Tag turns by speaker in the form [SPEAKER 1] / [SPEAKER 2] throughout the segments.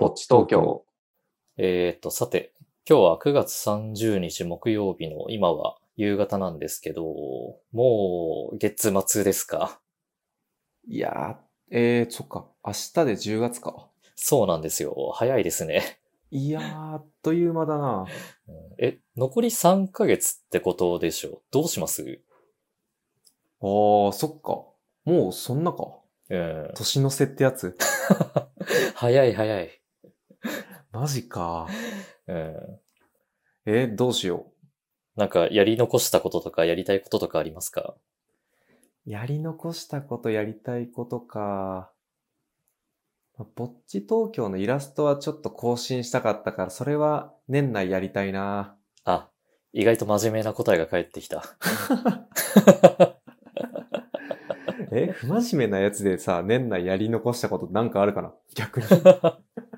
[SPEAKER 1] ぼっち東京。
[SPEAKER 2] えーっと、さて、今日は9月30日木曜日の今は夕方なんですけど、もう月末ですか？
[SPEAKER 1] いやー、えー、そっか。明日で10月か。
[SPEAKER 2] そうなんですよ。早いですね。
[SPEAKER 1] いやー、あっという間だな。
[SPEAKER 2] うんえ、残り3ヶ月ってことでしょどうします？
[SPEAKER 1] あー、そっか。もうそんなか。
[SPEAKER 2] うん。
[SPEAKER 1] 年の瀬ってやつ。
[SPEAKER 2] 早 い早い。
[SPEAKER 1] マジか。
[SPEAKER 2] うん。
[SPEAKER 1] えー、どうしよ
[SPEAKER 2] なんかやり残したこととかやりたいこととかありますか？
[SPEAKER 1] う。やり残したことやりたいことか。まぼっち東京のイラストはちょっと更新したかったから、それは年内やりたいな。
[SPEAKER 2] あ、意外と真面目な答えが返ってきた。
[SPEAKER 1] え、不真面目なやつでさ、年内やり残したことなんかあるかな？逆に。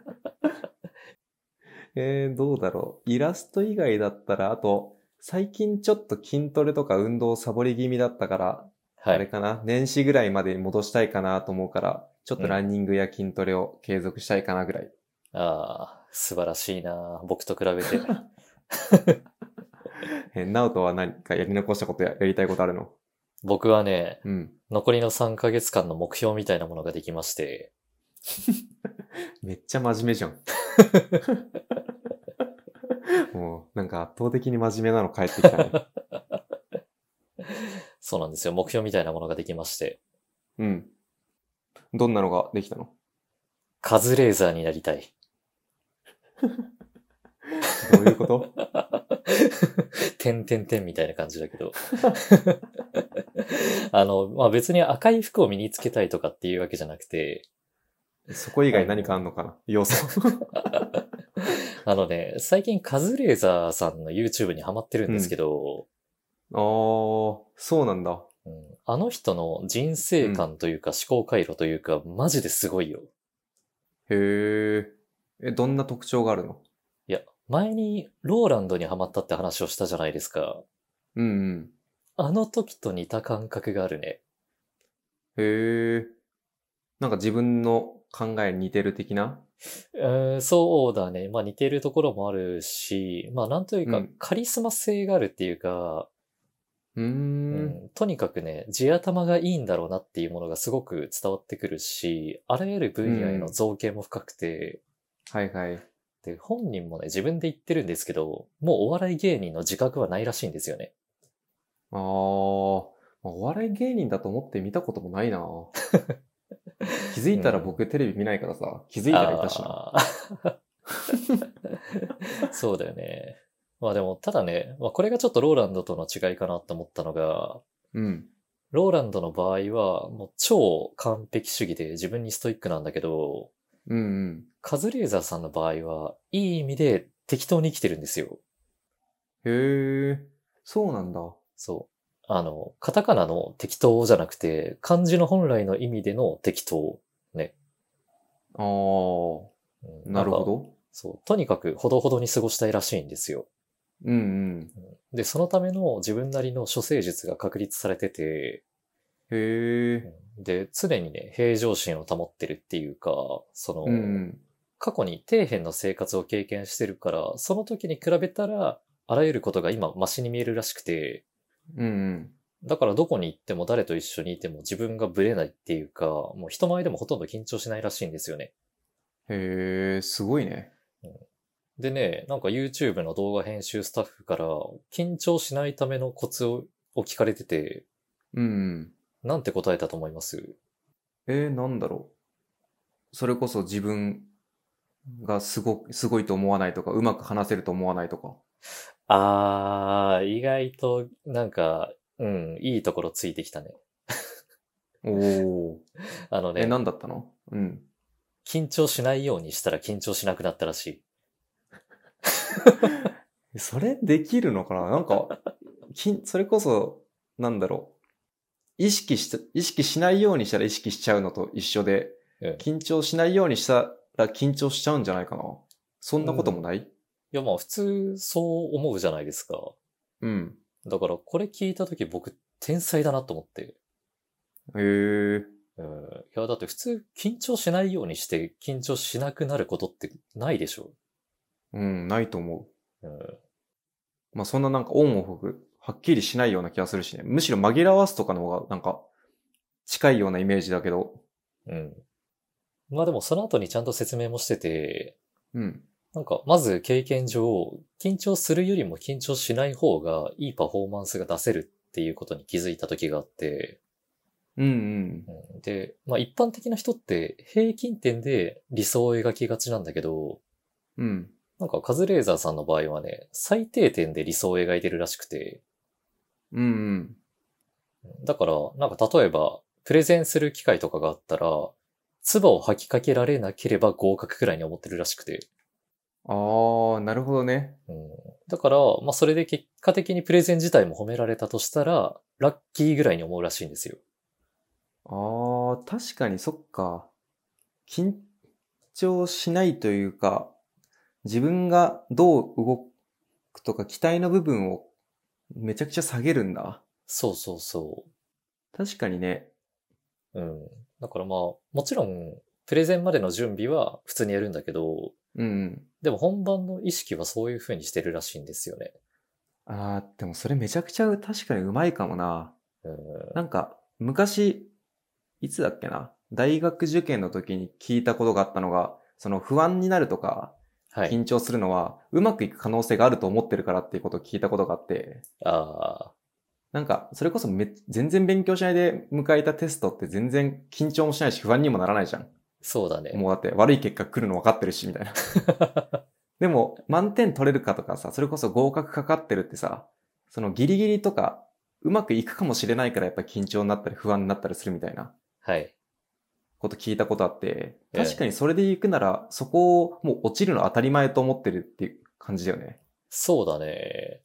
[SPEAKER 1] えー、どうだろう。イラスト以外だったら、あと、最近ちょっと筋トレとか運動サボり気味だったから、
[SPEAKER 2] はい。
[SPEAKER 1] あれかな、年始ぐらいまでに戻したいかなと思うから、ちょっとランニングや筋トレを継続したいかなぐらい。
[SPEAKER 2] ああ、素晴らしいな僕と比べて。
[SPEAKER 1] えー、ナオトは何かやり残したことややりたいことあるの？
[SPEAKER 2] 僕はね、
[SPEAKER 1] うん。
[SPEAKER 2] 残りの3ヶ月間の目標みたいなものができまして、
[SPEAKER 1] めっちゃ真面目じゃん。もう、なんか圧倒的に真面目なの返ってきたね。
[SPEAKER 2] そうなんですよ。目標みたいなものができまして、
[SPEAKER 1] うん。どんなのができたの？
[SPEAKER 2] カズレーザーになりたい。
[SPEAKER 1] どういうこと？
[SPEAKER 2] てんてんてんみたいな感じだけど。あの、まあ、別に赤い服を身につけたいとかっていうわけじゃなくて、
[SPEAKER 1] そこ以外何かあんのかな？要素。
[SPEAKER 2] あのね、最近カズレーザーさんの YouTube にハマってるんですけど、
[SPEAKER 1] あー、そうなんだ。
[SPEAKER 2] うんあの人の人生観というか思考回路というか、マジですごいよ。
[SPEAKER 1] へー。え、どんな特徴があるの？
[SPEAKER 2] いや、前にローランドにハマったって話をしたじゃないですか。
[SPEAKER 1] うんうん。
[SPEAKER 2] あの時と似た感覚があるね。
[SPEAKER 1] へー。なんか自分の考えに似てる的な？
[SPEAKER 2] うーんそうだね。まあ似てるところもあるし、まあなんというか
[SPEAKER 1] うん
[SPEAKER 2] カリスマ性があるっていうか、
[SPEAKER 1] うー。
[SPEAKER 2] うんんとにかくね、地頭がいいんだろうなっていうものがすごく伝わってくるし、あらゆる分野への造形も深くて、
[SPEAKER 1] はいはい。
[SPEAKER 2] で、本人もね、自分で言ってるんですけど、もうお笑い芸人の自覚はないらしいんですよね。
[SPEAKER 1] ああお笑い芸人だと思って見たこともないな 気づいたら僕テレビ見ないからさ、気づいたらいたしな。
[SPEAKER 2] そうだよね。まあでも、ただね、まあこれがちょっとローランドとの違いかなと思ったのが、
[SPEAKER 1] うん。
[SPEAKER 2] ローランドの場合は、もう超完璧主義で自分にストイックなんだけど、
[SPEAKER 1] うんうん。
[SPEAKER 2] カズレーザーさんの場合は、いい意味で適当に生きてるんですよ。
[SPEAKER 1] へー。そうなんだ。
[SPEAKER 2] そう。あの、カタカナの適当じゃなくて、漢字の本来の意味での適当。ね。
[SPEAKER 1] あー。
[SPEAKER 2] うん
[SPEAKER 1] なるほ。ど。
[SPEAKER 2] そう。とにかくほどほどに過ごしたいらしいんですよ。
[SPEAKER 1] うんうん。
[SPEAKER 2] で、そのための自分なりの処世術が確立されてて、
[SPEAKER 1] へー。
[SPEAKER 2] で、常にね、平常心を保ってるっていうか、その、
[SPEAKER 1] うんうん。
[SPEAKER 2] 過去に底辺の生活を経験してるから、その時に比べたら、あらゆることが今マシに見えるらしくて、
[SPEAKER 1] うんうん。
[SPEAKER 2] だからどこに行っても誰と一緒にいても自分がブレないっていうか、もう人前でもほとんど緊張しないらしいんですよね。
[SPEAKER 1] へー、すごいね。
[SPEAKER 2] でね、なんか YouTube の動画編集スタッフから緊張しないためのコツをを聞かれてて、
[SPEAKER 1] うんうん。
[SPEAKER 2] なんて答えたと思います？
[SPEAKER 1] えー、なんだろう。それこそ自分がすご、すごいと思わないとか、うまく話せると思わないとか。
[SPEAKER 2] あー、意外となんか、うん、いいところついてきたね。
[SPEAKER 1] おー。え、
[SPEAKER 2] あのね、
[SPEAKER 1] なんだったの？うん。
[SPEAKER 2] 緊張しないようにしたら緊張しなくなったらしい。
[SPEAKER 1] それできるのかな？なんか、きんそれこそ、なんだろう。意識した、意識しないようにしたら意識しちゃうのと一緒で、
[SPEAKER 2] うん。い
[SPEAKER 1] 緊張しないようにしたら緊張しちゃうんじゃないかな？そんなこともない？
[SPEAKER 2] や、まあ普通そう思うじゃないですか。
[SPEAKER 1] うん。
[SPEAKER 2] だからこれ聞いたとき僕天才だなと思って。
[SPEAKER 1] へえ。
[SPEAKER 2] うん。いや、だって普通緊張しないようにして緊張しなくなることってないでしょ。
[SPEAKER 1] うん、ないと思う。
[SPEAKER 2] うん。
[SPEAKER 1] まあそんななんかオンオフ、はっきりしないような気がするしね。むしろ紛らわすとかの方がなんか近いようなイメージだけど。
[SPEAKER 2] うん。まあでもその後にちゃんと説明もしてて、
[SPEAKER 1] うん。
[SPEAKER 2] なんかまず経験上、緊張するよりも緊張しない方がいいパフォーマンスが出せるっていうことに気づいた時があって、
[SPEAKER 1] うんうん。
[SPEAKER 2] うんで、まあ一般的な人って平均点で理想を描きがちなんだけど、
[SPEAKER 1] うん。
[SPEAKER 2] なんかカズレーザーさんの場合はね、最低点で理想を描いてるらしくて、
[SPEAKER 1] うんうん。
[SPEAKER 2] だから、なんか例えば、プレゼンする機会とかがあったら、唾を吐きかけられなければ合格くらいに思ってるらしくて。
[SPEAKER 1] あー、なるほどね。
[SPEAKER 2] うん、だから、まあそれで結果的にプレゼン自体も褒められたとしたら、ラッキーぐらいに思うらしいんですよ。
[SPEAKER 1] あー、確かにそっか。緊張しないというか、自分がどう動くとか期待の部分をめちゃくちゃ下げるんだ。
[SPEAKER 2] そうそうそ
[SPEAKER 1] 確かにね。
[SPEAKER 2] う。うん。だからまあ、もちろん、プレゼンまでの準備は普通にやるんだけど、
[SPEAKER 1] うんうん。
[SPEAKER 2] でも本番の意識はそういう風にしてるらしいんですよね。
[SPEAKER 1] あー、でもそれめちゃくちゃ確かにうまいかもな。
[SPEAKER 2] うん。
[SPEAKER 1] なんか、昔、いつだっけな？大学受験の時に聞いたことがあったのが、その不安になるとか、
[SPEAKER 2] はい。
[SPEAKER 1] 緊張するのは、うまくいく可能性があると思ってるからっていうことを聞いたことがあって、
[SPEAKER 2] ああ、
[SPEAKER 1] なんか、それこそめ全然勉強しないで迎えたテストって全然緊張もしないし不安にもならないじゃん。
[SPEAKER 2] そうだね。
[SPEAKER 1] もうだって悪い結果来るの分かってるし、みたいな。でも、満点取れるかとかさ、それこそ合格かかってるってさ、そのギリギリとか、うまくいくかもしれないからやっぱ緊張になったり不安になったりするみたいな
[SPEAKER 2] はい。
[SPEAKER 1] こと聞いたことあって、
[SPEAKER 2] ええ
[SPEAKER 1] 確かにそれで行くなら、そこをもう落ちるの当たり前と思ってるっていう感じだよね。
[SPEAKER 2] そうだね。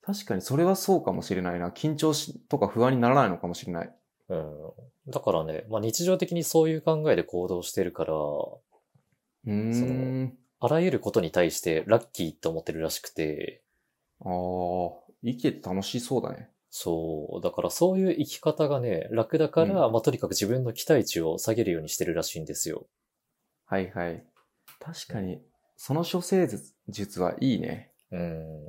[SPEAKER 1] 確かにそれはそうかもしれないな。緊張しとか不安にならないのかもしれない。
[SPEAKER 2] うん。だからね、まあ日常的にそういう考えで行動してるから、
[SPEAKER 1] うーん。
[SPEAKER 2] あらゆることに対してラッキーって思ってるらしくて、
[SPEAKER 1] ああ、生きてて楽しそうだね。
[SPEAKER 2] そう。だからそういう生き方がね、楽だから、
[SPEAKER 1] う
[SPEAKER 2] まあとにかく自分の期待値を下げるようにしてるらしいんですよ。
[SPEAKER 1] はいはい。確かに、その処世術はいいね。
[SPEAKER 2] うん。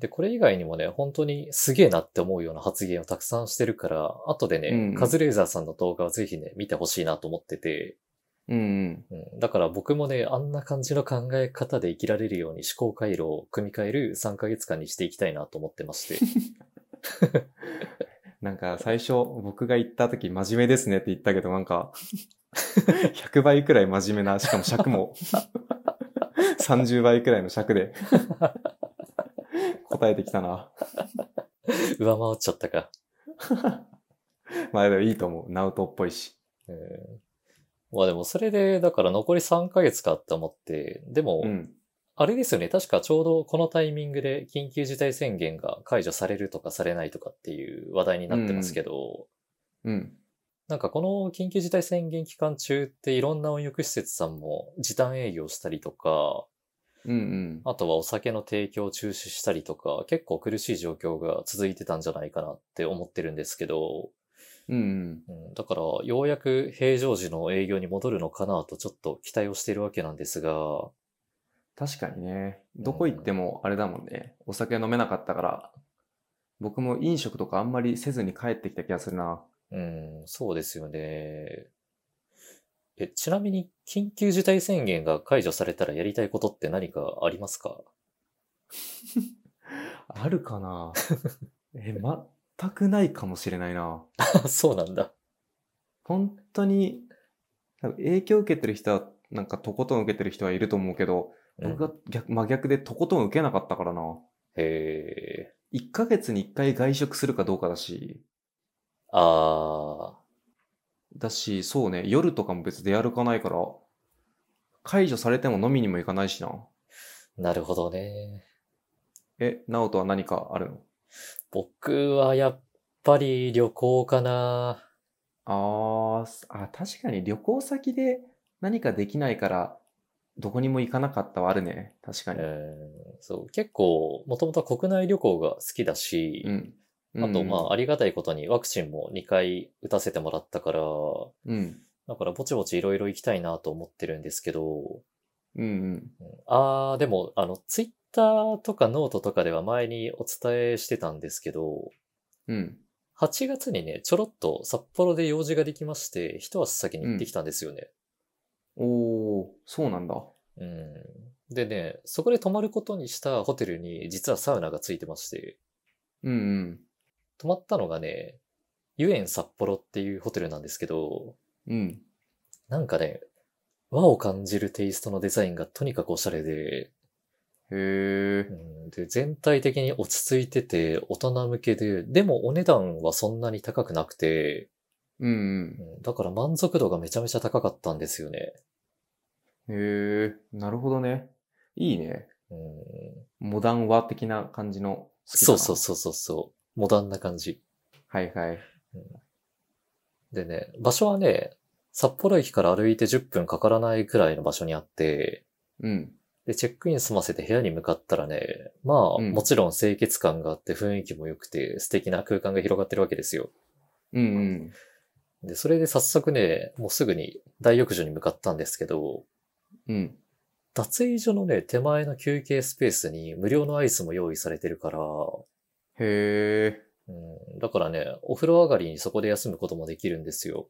[SPEAKER 2] で、これ以外にもね、本当にすげえなって思うような発言をたくさんしてるから、後でね、
[SPEAKER 1] うん
[SPEAKER 2] カズレーザーさんの動画をぜひね、見てほしいなと思ってて、
[SPEAKER 1] うんうん。
[SPEAKER 2] うん、だから僕もね、あんな感じの考え方で生きられるように思考回路を組み替える3ヶ月間にしていきたいなと思ってまして。
[SPEAKER 1] なんか最初僕が言った時真面目ですねって言ったけどなんか 100倍くらい真面目な、しかも尺も。30倍くらいの尺で答えてきたな。
[SPEAKER 2] 上回っちゃったか。
[SPEAKER 1] まあでもいいと思う。ナウトっぽいし。
[SPEAKER 2] うんまあでもそれで、だから残り3ヶ月かって思って、でも
[SPEAKER 1] う、ん。
[SPEAKER 2] あれですよね、確かちょうどこのタイミングで緊急事態宣言が解除されるとかされないとかっていう話題になってますけど、
[SPEAKER 1] うん。
[SPEAKER 2] なんかこの緊急事態宣言期間中っていろんな温浴施設さんも時短営業したりとか、
[SPEAKER 1] うんうん。
[SPEAKER 2] あとはお酒の提供を中止したりとか、結構苦しい状況が続いてたんじゃないかなって思ってるんですけど、
[SPEAKER 1] うん
[SPEAKER 2] うん、だからようやく平常時の営業に戻るのかなとちょっと期待をしているわけなんですが、
[SPEAKER 1] 確かにね。どこ行ってもあれだもんね。お酒飲めなかったから、僕も飲食とかあんまりせずに帰ってきた気がするな。
[SPEAKER 2] うん、そうですよね。え、ちなみに緊急事態宣言が解除されたらやりたいことって何かありますか？
[SPEAKER 1] あるかな？え、全くないかもしれないな。
[SPEAKER 2] あそうなんだ。
[SPEAKER 1] 本当に、影響を受けてる人は、なんかとことん受けてる人はいると思うけど、
[SPEAKER 2] うん
[SPEAKER 1] 僕が逆真逆でとことん受けなかったからな。
[SPEAKER 2] へえ。
[SPEAKER 1] 1ヶ月に1回外食するかどうかだし、
[SPEAKER 2] あ
[SPEAKER 1] だし、そうね、夜とかも別で歩かないから、解除されても飲みにも行かないしな。
[SPEAKER 2] ー、なるほどね。
[SPEAKER 1] え、ナオトは何かあるの？
[SPEAKER 2] 僕はやっぱり旅行かな。
[SPEAKER 1] あーすあ、確かに旅行先で何かできないから、どこにも行かなかったはあるね。確かに。
[SPEAKER 2] うん、そう、結構、もともと国内旅行が好きだし、
[SPEAKER 1] うん。うん
[SPEAKER 2] あと、まあ、ありがたいことにワクチンも2回打たせてもらったから、
[SPEAKER 1] うん。
[SPEAKER 2] だからぼちぼちいろいろ行きたいなと思ってるんですけど、
[SPEAKER 1] うんうん。
[SPEAKER 2] うんあー、でも、あの、ツイッターとかノートとかでは前にお伝えしてたんですけど、
[SPEAKER 1] うん。
[SPEAKER 2] 8月にね、ちょろっと札幌で用事ができまして、一足先に行ってきたんですよね。
[SPEAKER 1] おー、そうなんだ。
[SPEAKER 2] うん。でね、そこで泊まることにしたホテルに実はサウナがついてまして、
[SPEAKER 1] うんうん。
[SPEAKER 2] 泊まったのがね、ユエン札幌っていうホテルなんですけど、
[SPEAKER 1] うん。
[SPEAKER 2] なんかね、和を感じるテイストのデザインがとにかくおしゃれで、
[SPEAKER 1] へー
[SPEAKER 2] う。ん、で全体的に落ち着いてて大人向けで、でもお値段はそんなに高くなくて、
[SPEAKER 1] うん
[SPEAKER 2] うんだから満足度がめちゃめちゃ高かったんですよね。
[SPEAKER 1] うん。へー。なるほどね。いいね。
[SPEAKER 2] うん、
[SPEAKER 1] モダン和的な感じの好きだな。
[SPEAKER 2] そうそうそうそうそう。モダンな感じ。
[SPEAKER 1] はいはい。
[SPEAKER 2] でね、場所はね、札幌駅から歩いて10分かからないくらいの場所にあって、
[SPEAKER 1] うん。
[SPEAKER 2] で、チェックイン済ませて部屋に向かったらね、まあ、
[SPEAKER 1] うん
[SPEAKER 2] もちろん清潔感があって雰囲気も良くて素敵な空間が広がってるわけですよ。
[SPEAKER 1] うんうん。
[SPEAKER 2] で、それで早速ね、もうすぐに大浴場に向かったんですけど、
[SPEAKER 1] うん。
[SPEAKER 2] 脱衣所のね、手前の休憩スペースに無料のアイスも用意されてるから、
[SPEAKER 1] へ
[SPEAKER 2] うん、だからね、お風呂上がりにそこで休むこともできるんですよ。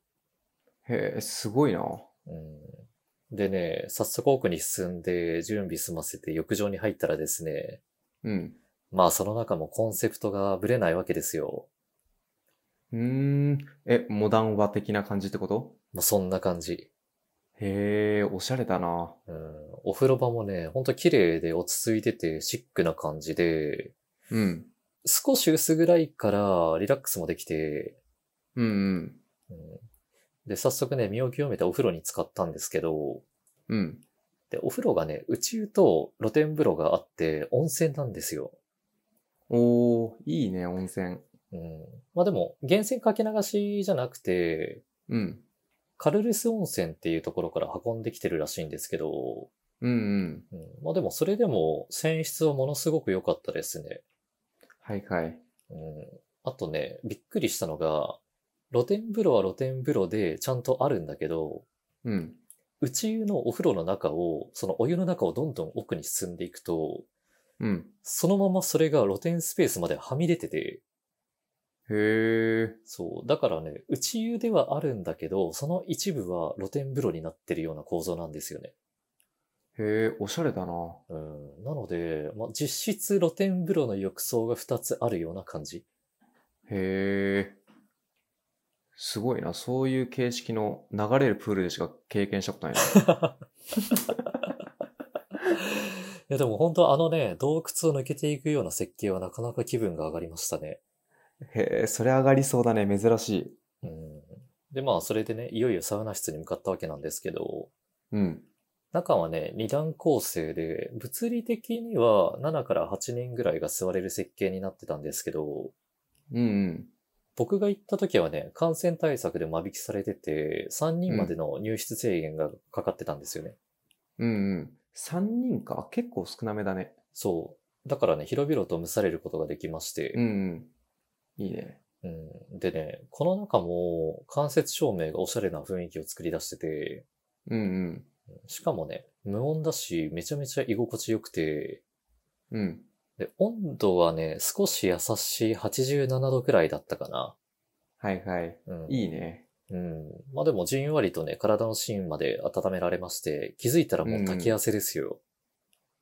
[SPEAKER 1] ー。へー、すごいな。
[SPEAKER 2] うん、でね、早速奥に進んで準備済ませて浴場に入ったらですね、
[SPEAKER 1] うん。
[SPEAKER 2] まあその中もコンセプトがブレないわけですよ。
[SPEAKER 1] うーん。え、モダン和的な感じってこと？
[SPEAKER 2] もうそんな感じ。
[SPEAKER 1] へー、おしゃれだな。
[SPEAKER 2] うん、お風呂場もね、ほんと綺麗で落ち着いててシックな感じで、
[SPEAKER 1] うん。
[SPEAKER 2] 少し薄暗いからリラックスもできて、
[SPEAKER 1] うんうん。
[SPEAKER 2] うん、で、早速ね、身を清めてお風呂に使ったんですけど、
[SPEAKER 1] うん。
[SPEAKER 2] で、お風呂がね、内湯と露天風呂があって温泉なんですよ。
[SPEAKER 1] おー、いいね、温泉。
[SPEAKER 2] うん。まあでも、源泉かけ流しじゃなくて、
[SPEAKER 1] うん。
[SPEAKER 2] カルルス温泉っていうところから運んできてるらしいんですけど、
[SPEAKER 1] うんうん。
[SPEAKER 2] うん、まあでもそれでも泉質はものすごく良かったですね。
[SPEAKER 1] はいはい。
[SPEAKER 2] うん。あとね、びっくりしたのが、露天風呂は露天風呂でちゃんとあるんだけど、
[SPEAKER 1] うん。
[SPEAKER 2] 内湯のお風呂の中を、そのお湯の中をどんどん奥に進んでいくと、
[SPEAKER 1] うん。
[SPEAKER 2] そのままそれが露天スペースまではみ出てて、
[SPEAKER 1] へー。
[SPEAKER 2] そう。だからね、内湯ではあるんだけど、その一部は露天風呂になってるような構造なんですよね。
[SPEAKER 1] へー、おしゃれだな。
[SPEAKER 2] うん。なので、まあ、実質露天風呂の浴槽が2つあるような感じ。
[SPEAKER 1] へー。すごいな。そういう形式の流れるプールでしか経験したことないな。
[SPEAKER 2] いやでも本当あのね、洞窟を抜けていくような設計はなかなか気分が上がりましたね。
[SPEAKER 1] へー、それ上がりそうだね。珍しい。
[SPEAKER 2] うん。で、まあそれでね、いよいよサウナ室に向かったわけなんですけど、
[SPEAKER 1] うん。
[SPEAKER 2] 中はね、二段構成で、物理的には7から8人ぐらいが座れる設計になってたんですけど、
[SPEAKER 1] うんうん。
[SPEAKER 2] 僕が行った時はね、感染対策で間引きされてて、3人までの入室制限がかかってたんですよね。
[SPEAKER 1] うんうん。3人か？結構少なめだね。
[SPEAKER 2] そう。だからね、広々と蒸されることができまして、
[SPEAKER 1] うんうん。いいね。
[SPEAKER 2] うんでね、この中も間接照明がおしゃれな雰囲気を作り出してて、
[SPEAKER 1] うんうん。
[SPEAKER 2] しかもね、無音だし、めちゃめちゃ居心地よくて、
[SPEAKER 1] うん。
[SPEAKER 2] で、温度はね、少し優しい87度くらいだったかな。
[SPEAKER 1] はいはい。
[SPEAKER 2] うん。
[SPEAKER 1] いいね。
[SPEAKER 2] うん。まあでもじんわりとね、体の芯まで温められまして、気づいたらもう炊き汗ですよ。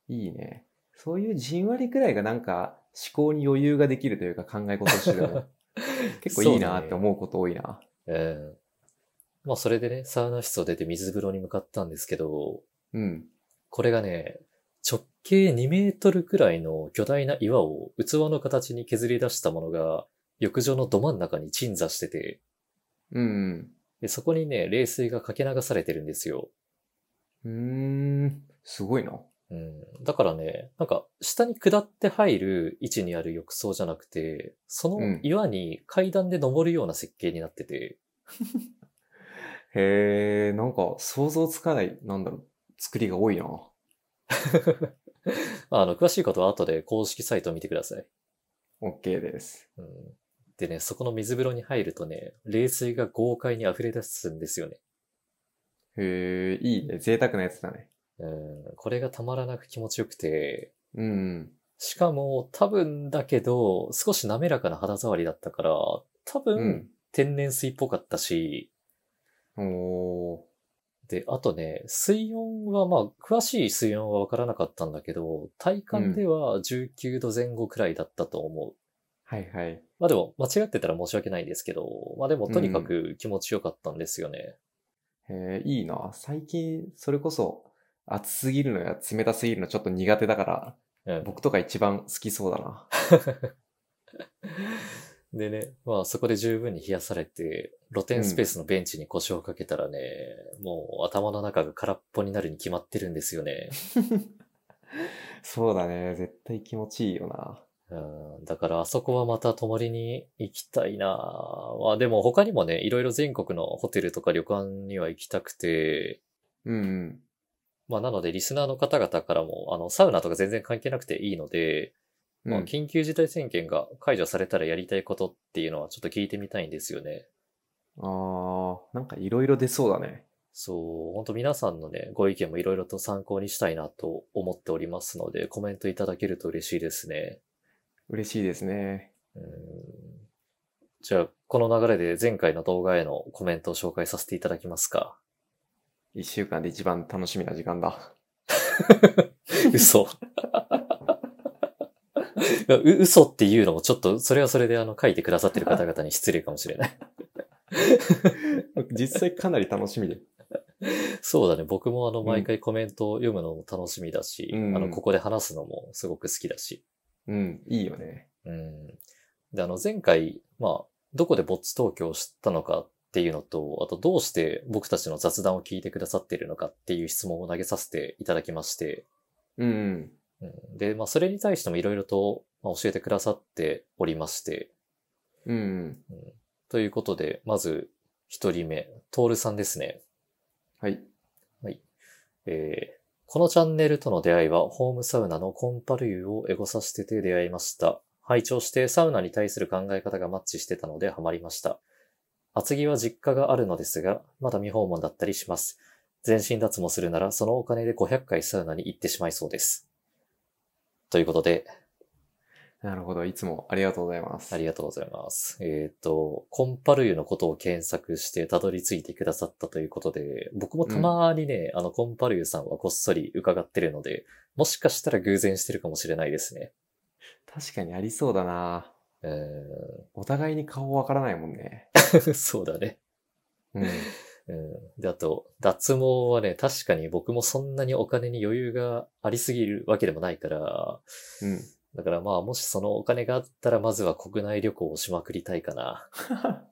[SPEAKER 1] いいね。そういうじんわりくらいがなんか思考に余裕ができるというか考え事としてでも 結構いいなって思うこと多いな。
[SPEAKER 2] ええまあそれでね、サウナ室を出て水風呂に向かったんですけど、
[SPEAKER 1] うん。
[SPEAKER 2] これがね、直径2メートルくらいの巨大な岩を器の形に削り出したものが、浴場のど真ん中に鎮座してて、
[SPEAKER 1] うん
[SPEAKER 2] でそこにね、冷水がかけ流されてるんですよ。
[SPEAKER 1] うん。うーん。すごいな。
[SPEAKER 2] うん。だからね、なんか、下に下って入る位置にある浴槽じゃなくて、その岩に階段で登るような設計になってて、
[SPEAKER 1] へえ、なんか想像つかない、なんだろう、作りが多いな。
[SPEAKER 2] あの、詳しいことは後で公式サイトを見てください。
[SPEAKER 1] OK です。
[SPEAKER 2] うん、でね、そこの水風呂に入るとね、冷水が豪快に溢れ出すんですよね。
[SPEAKER 1] へえ、いいね。贅沢なやつだね。
[SPEAKER 2] うん、これがたまらなく気持ちよくて、
[SPEAKER 1] うん。
[SPEAKER 2] しかも多分だけど、少し滑らかな肌触りだったから、多
[SPEAKER 1] う
[SPEAKER 2] 分
[SPEAKER 1] ん。
[SPEAKER 2] 天然水っぽかったし、
[SPEAKER 1] おー。
[SPEAKER 2] で、あとね、水温はまあ、詳しい水温はわからなかったんだけど、体感では19度前後くらいだったと思う。
[SPEAKER 1] はいはい。
[SPEAKER 2] まあでも、間違ってたら申し訳ないんですけど、まあでもとにかく気持ちよかったんですよね。
[SPEAKER 1] へえ、いいな。最近、それこそ、暑すぎるのや冷たすぎるのちょっと苦手だから、
[SPEAKER 2] うん。
[SPEAKER 1] 僕とか一番好きそうだな。
[SPEAKER 2] でね、まあそこで十分に冷やされて、露天スペースのベンチに腰をかけたらね、もう頭の中が空っぽになるに決まってるんですよね。
[SPEAKER 1] そうだね。絶対気持ちいいよな。
[SPEAKER 2] うん、だからあそこはまた泊まりに行きたいなまあでも他にもね、いろいろ全国のホテルとか旅館には行きたくて、
[SPEAKER 1] うんうん。
[SPEAKER 2] まあなのでリスナーの方々からも、あの、サウナとか全然関係なくていいので、まあ、
[SPEAKER 1] うん、
[SPEAKER 2] 緊急事態宣言が解除されたらやりたいことっていうのはちょっと聞いてみたいんですよね。
[SPEAKER 1] あー、なんかいろいろ出そうだね。
[SPEAKER 2] そう、本当皆さんのね、ご意見もいろいろと参考にしたいなと思っておりますので、コメントいただけると嬉しいですね。
[SPEAKER 1] 嬉しいですね。
[SPEAKER 2] うんじゃあ、この流れで前回の動画へのコメントを紹介させていただきますか？
[SPEAKER 1] 一週間で一番楽しみな時間だ。
[SPEAKER 2] 嘘。う 嘘っていうのもちょっと、それはそれであの書いてくださってる方々に失礼かもしれない。
[SPEAKER 1] 実際かなり楽しみで。
[SPEAKER 2] そうだね。僕もあの、毎回コメントを読むのも楽しみだし、
[SPEAKER 1] うん
[SPEAKER 2] あの、ここで話すのもすごく好きだし。
[SPEAKER 1] うん、いいよね。
[SPEAKER 2] うん。で、あの、前回、まあ、どこでボッツ東京を知ったのかっていうのと、あとどうして僕たちの雑談を聞いてくださっているのかっていう質問を投げさせていただきまして。うん、で、まあ、それに対してもいろいろとまあ教えてくださっておりまして、
[SPEAKER 1] うんうん。
[SPEAKER 2] ということで、まず、一人目、トールさんですね。
[SPEAKER 1] はい。
[SPEAKER 2] えーこのチャンネルとの出会いは、ホームサウナのコンパルユーをエゴさせてて出会いました。拝聴してサウナに対する考え方がマッチしてたのでハマりました。厚木は実家があるのですが、まだ未訪問だったりします。全身脱毛するなら、そのお金で500回サウナに行ってしまいそうです。ということで、
[SPEAKER 1] なるほど。いつもありがとうございます。
[SPEAKER 2] ありがとうございます。えっ、と、コンパルユのことを検索してたどり着いてくださったということで、僕もたまにね、あの、コンパルユさんはこっそり伺ってるので、もしかしたら偶然してるかもしれないですね。
[SPEAKER 1] 確かにありそうだな。
[SPEAKER 2] う
[SPEAKER 1] お互いに顔わからないもんね。
[SPEAKER 2] ー んそうだね。
[SPEAKER 1] うん。
[SPEAKER 2] うん。で、あと、脱毛はね、確かに僕もそんなにお金に余裕がありすぎるわけでもないから、
[SPEAKER 1] うん。
[SPEAKER 2] だからまあ、もしそのお金があったら、まずは国内旅行をしまくりたいかな。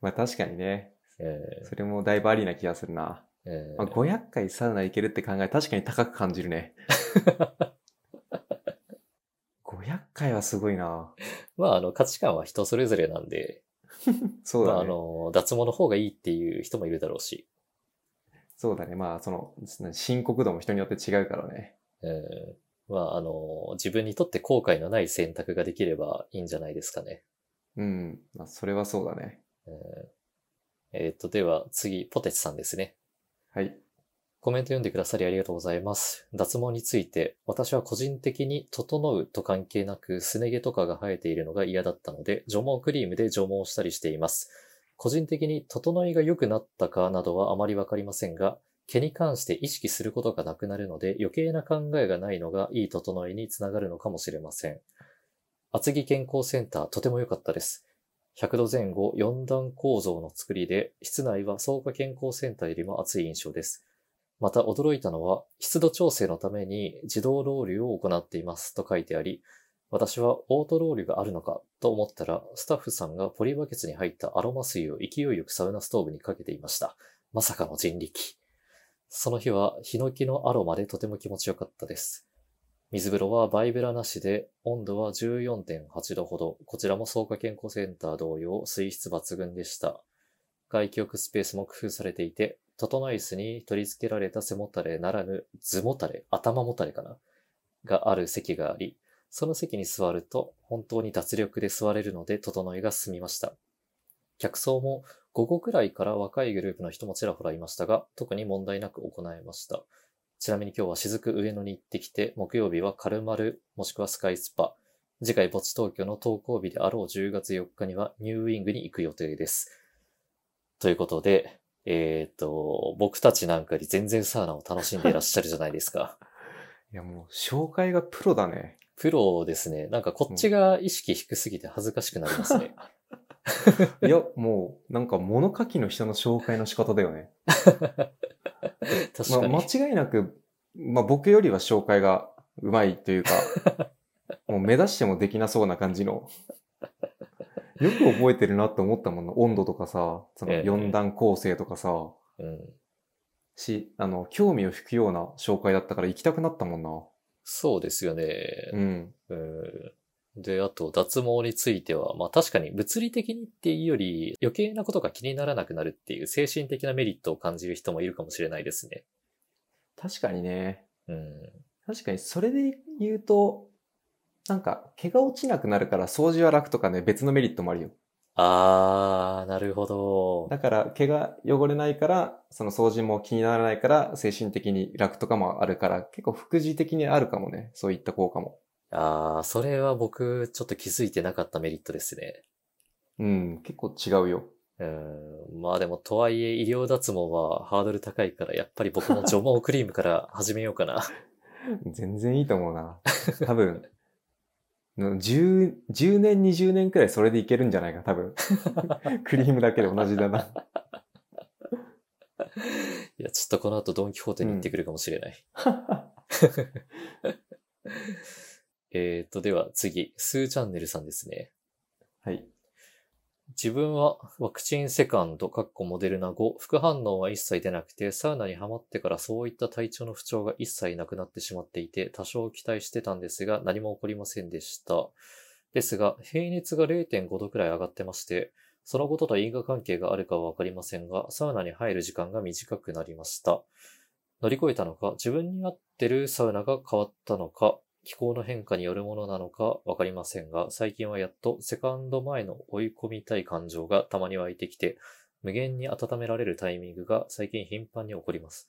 [SPEAKER 1] まあ確かにね。
[SPEAKER 2] え
[SPEAKER 1] それもだいぶありな気がするな。
[SPEAKER 2] ーえー
[SPEAKER 1] まあ、500回サウナ行けるって考え、確かに高く感じるね。500回はすごいな。
[SPEAKER 2] まあ、あの、価値観は人それぞれなんで、まあ、
[SPEAKER 1] そうだね。
[SPEAKER 2] あの、脱毛の方がいいっていう人もいるだろうし、
[SPEAKER 1] そうだね。まあ、その、深刻度も人によって違うからね。
[SPEAKER 2] えーまあ、あの、自分にとって後悔のない選択ができればいいんじゃないですかね。
[SPEAKER 1] うん。まあ、それはそうだね。
[SPEAKER 2] えーえーっと、では次、ポテチさんですね。
[SPEAKER 1] はい。
[SPEAKER 2] コメント読んでくださりありがとうございます。脱毛について、私は個人的に整うと関係なく、すね毛とかが生えているのが嫌だったので、除毛クリームで除毛したりしています。個人的に整いが良くなったかなどはあまりわかりませんが、毛に関して意識することがなくなるので、余計な考えがないのがいい整いにつながるのかもしれません。厚木健康センター、とても良かったです。100度前後4段構造の作りで、室内は草加健康センターよりも暑い印象です。また驚いたのは、湿度調整のために自動ロウリュを行っていますと書いてあり、私はオートロウリュがあるのかと思ったら、スタッフさんがポリバケツに入ったアロマ水を勢いよくサウナストーブにかけていました。まさかの人力。その日はヒノキのアロマでとても気持ちよかったです。水風呂はバイブラなしで、温度は14.8度ほど、こちらも草加健康センター同様、水質抜群でした。外気浴スペースも工夫されていて、整い椅子に取り付けられた背もたれならぬ頭もたれ、頭もたれかな？がある席があり、その席に座ると本当に脱力で座れるので整いが進みました。客層も午後くらいから若いグループの人もちらほらいましたが、特に問題なく行えました。ちなみに今日は雫上野に行ってきて、木曜日はカルマル、もしくはスカイスパ。次回、墓地東京の投稿日であろう10月4日にはニューウィングに行く予定です。ということで、えっ、と、僕たちなんかより全然サウナを楽しんでいらっしゃるじゃないですか。
[SPEAKER 1] いやもう、紹介がプロだね。
[SPEAKER 2] プロですね。なんかこっちが意識低すぎて恥ずかしくなりますね。
[SPEAKER 1] いや、もう、なんか物書きの人の紹介の仕方だよね。
[SPEAKER 2] 確
[SPEAKER 1] ま
[SPEAKER 2] か
[SPEAKER 1] あ、
[SPEAKER 2] に。
[SPEAKER 1] 間違いなく、まあ僕よりは紹介がうまいというか、もう目指してもできなそうな感じの。よく覚えてるなって思ったもんな。温度とかさ、その
[SPEAKER 2] ええ
[SPEAKER 1] 4段構成とかさ、
[SPEAKER 2] うん、
[SPEAKER 1] し、あの、興味を引くような紹介だったから行きたくなったもんな。
[SPEAKER 2] そうですよね。
[SPEAKER 1] うん。
[SPEAKER 2] うんで、あと脱毛については、まあ確かに物理的にっていうより余計なことが気にならなくなるっていう精神的なメリットを感じる人もいるかもしれないですね。
[SPEAKER 1] 確かにね。
[SPEAKER 2] うん。
[SPEAKER 1] 確かにそれで言うと、なんか毛が落ちなくなるから掃除は楽とかね、別のメリットもあるよ。
[SPEAKER 2] あー、なるほど。
[SPEAKER 1] だから毛が汚れないから、その掃除も気にならないから、精神的に楽とかもあるから、結構副次的にあるかもね。そういった効果も。
[SPEAKER 2] あー、それは僕ちょっと気づいてなかったメリットですね。
[SPEAKER 1] うん、結構違うよ。
[SPEAKER 2] うん。まあでもとはいえ医療脱毛はハードル高いからやっぱり僕も除毛クリームから始めようかな。
[SPEAKER 1] 全然いいと思うな。多分、の10、10年、20年くらいそれでいけるんじゃないか、多分。クリームだけで同じだな。
[SPEAKER 2] いや、ちょっとこの後ドンキホーテに行ってくるかもしれない。えーと、では次、スーチャンネルさんですね。
[SPEAKER 1] はい。
[SPEAKER 2] 自分はワクチンセカンド、かっこモデルナ後、副反応は一切出なくて、サウナにハマってからそういった体調の不調が一切なくなってしまっていて、多少期待してたんですが、何も起こりませんでした。ですが、平熱が0.5度くらい上がってまして、そのことと因果関係があるかはわかりませんが、サウナに入る時間が短くなりました。乗り越えたのか、自分に合ってるサウナが変わったのか、気候の変化によるものなのかわかりませんが、最近はやっとセカンド前の追い込みたい感情がたまに湧いてきて、無限に温められるタイミングが最近頻繁に起こります。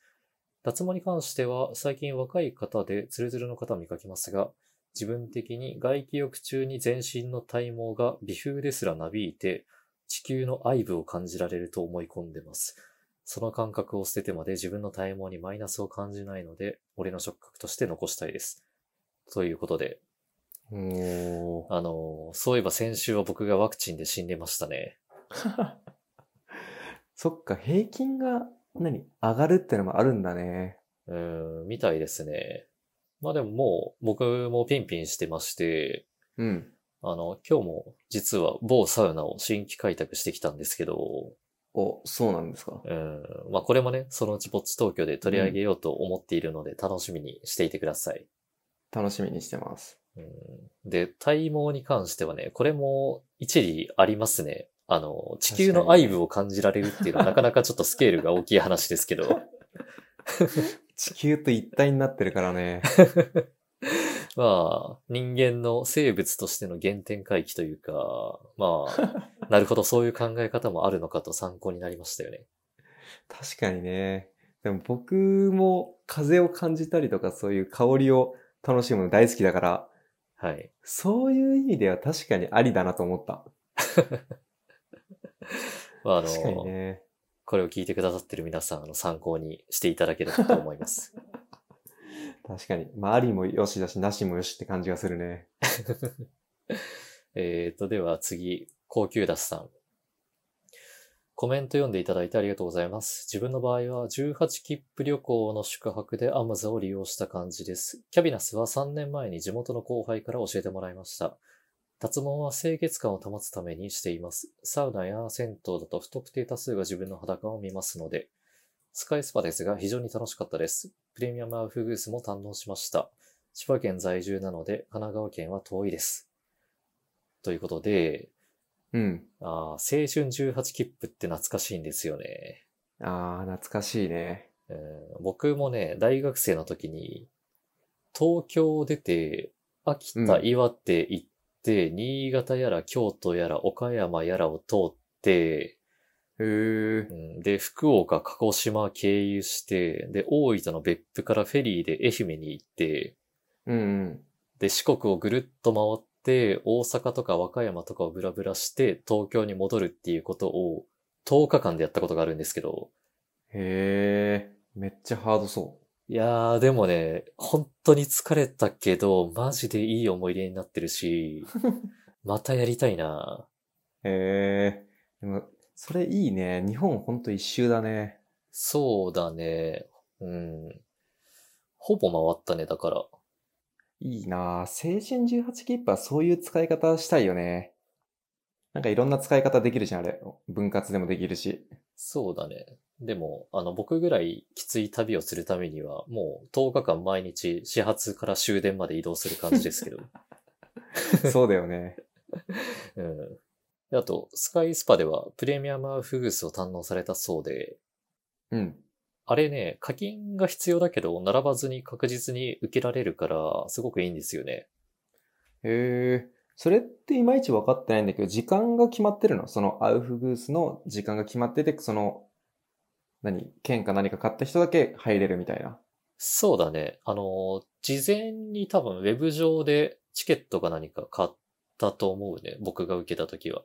[SPEAKER 2] 脱毛に関しては最近若い方でツルツルの方を見かけますが、自分的に外気浴中に全身の体毛が微風ですらなびいて、地球の愛部を感じられると思い込んでます。その感覚を捨ててまで自分の体毛にマイナスを感じないので、俺の触覚として残したいです。ということで。あの、そういえば先週は僕がワクチンで死んでましたね。
[SPEAKER 1] そっか、平均が何？上がるってのもあるんだね。
[SPEAKER 2] うーん、みたいですね。まあでももう僕もピンピンしてまして、
[SPEAKER 1] うん。
[SPEAKER 2] あの、今日も実は某サウナを新規開拓してきたんですけど、
[SPEAKER 1] お、そうなんですか。
[SPEAKER 2] うん、まあこれもね、そのうちぼっち東京で取り上げようと思っているので楽しみにしていてください。
[SPEAKER 1] 楽しみにしてます。
[SPEAKER 2] うん、で、体毛に関してはね、これも一理ありますね。あの、地球の愛部を感じられるっていうのは なかなかちょっとスケールが大きい話ですけど、
[SPEAKER 1] 地球と一体になってるからね。
[SPEAKER 2] まあ、人間の生物としての原点回帰というか、まあ、なるほどそういう考え方もあるのかと参考になりましたよね。
[SPEAKER 1] 確かにね。でも僕も風を感じたりとかそういう香りを楽しむの大好きだから、
[SPEAKER 2] はい。
[SPEAKER 1] そういう意味では確かにありだなと思った。
[SPEAKER 2] まあ、あ
[SPEAKER 1] 確かに
[SPEAKER 2] の、
[SPEAKER 1] ね。
[SPEAKER 2] これを聞いてくださってる皆さん、あの、参考にしていただければと思います。
[SPEAKER 1] 確かに。まあ、ありもよしだし、なしもよしって感じがするね。
[SPEAKER 2] えーと、では次、高級ダスさん。コメント読んでいただいてありがとうございます。自分の場合は18切符旅行の宿泊でアムザを利用した感じです。キャビナスは3年前に地元の後輩から教えてもらいました。脱毛は清潔感を保つためにしています。サウナや銭湯だと不特定多数が自分の裸を見ますので。スカイスパですが非常に楽しかったです。プレミアムアウフグースも堪能しました。千葉県在住なので神奈川県は遠いです。ということで、
[SPEAKER 1] うん。
[SPEAKER 2] あー青春18切符って懐かしいんですよね。
[SPEAKER 1] ああ、懐かしいね。
[SPEAKER 2] えー僕もね、大学生の時に、東京を出て、秋田、
[SPEAKER 1] うん
[SPEAKER 2] 岩手行って、新潟やら京都やら岡山やらを通って、
[SPEAKER 1] へ。
[SPEAKER 2] んで、福岡、鹿児島経由して、で、大分の別府からフェリーで愛媛に行って、
[SPEAKER 1] うんうん。
[SPEAKER 2] で、四国をぐるっと回って、大阪とか和歌山とかをブラブラして、東京に戻るっていうことを10日間でやったことがあるんですけど、
[SPEAKER 1] へえ。めっちゃハードそ
[SPEAKER 2] いやー、でもね、本当に疲れたけど、マジでいい思い出になってるし、またやりたいな
[SPEAKER 1] う。へえ。でも、それいいね。日本ほんと一周だね。
[SPEAKER 2] そうだね。うん。ほぼ回ったね、だから。
[SPEAKER 1] いいなぁ。青春18切符はそういう使い方したいよね。なんかいろんな使い方できるじゃん、あれ。分割でもできるし。
[SPEAKER 2] そうだね。でも、あの、僕ぐらいきつい旅をするためには、もう10日間毎日始発から終電まで移動する感じですけど。
[SPEAKER 1] そうだよね。
[SPEAKER 2] うん。であと、スカイスパではプレミアムアウフグースを堪能されたそうで、
[SPEAKER 1] うん。
[SPEAKER 2] あれね、課金が必要だけど、並ばずに確実に受けられるから、すごくいいんですよね。
[SPEAKER 1] へえ。それっていまいち分かってないんだけど、時間が決まってるの？そのアウフグースの時間が決まってて、その、何券か何か買った人だけ入れるみたいな。
[SPEAKER 2] そうだね。あの、事前に多分ウェブ上でチケットか何か買ったと思うね。僕が受けた時は。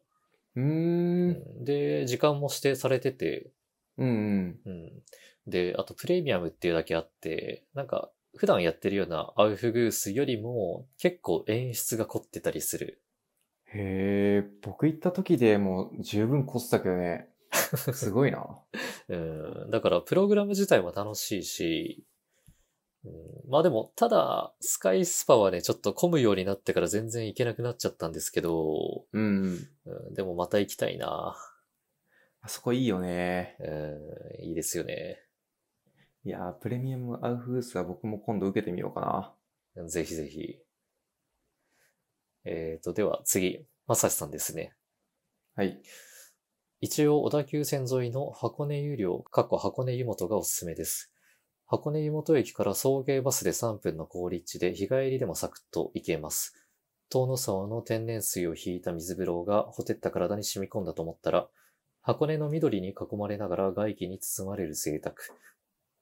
[SPEAKER 1] うーん。
[SPEAKER 2] うんで、時間も指定されてて、
[SPEAKER 1] うんうん。
[SPEAKER 2] うん。で、あとプレミアムっていうだけあって、なんか、普段やってるようなアウフグースよりも結構演出が凝ってたりする。
[SPEAKER 1] へえ、僕行った時でもう十分コストたけどね。すごいな。
[SPEAKER 2] うん。だからプログラム自体も楽しいし、うん、まあでも、ただ、スカイスパはね、ちょっと混むようになってから全然行けなくなっちゃったんですけど、
[SPEAKER 1] うん。
[SPEAKER 2] うん、でもまた行きたいな。
[SPEAKER 1] あそこいいよね。
[SPEAKER 2] うん、いいですよね。
[SPEAKER 1] いやー、プレミアムアウフグースは僕も今度受けてみようかな。
[SPEAKER 2] ぜひぜひ。えっ、と、では次、まさしさんですね。
[SPEAKER 1] はい。
[SPEAKER 2] 一応、小田急線沿いの箱根湯量、過去箱根湯本がおすすめです。箱根湯本駅から送迎バスで3分の好立地で日帰りでもサクッと行けます。遠野沢の天然水を引いた水風呂がほてった体に染み込んだと思ったら、箱根の緑に囲まれながら外気に包まれる贅沢。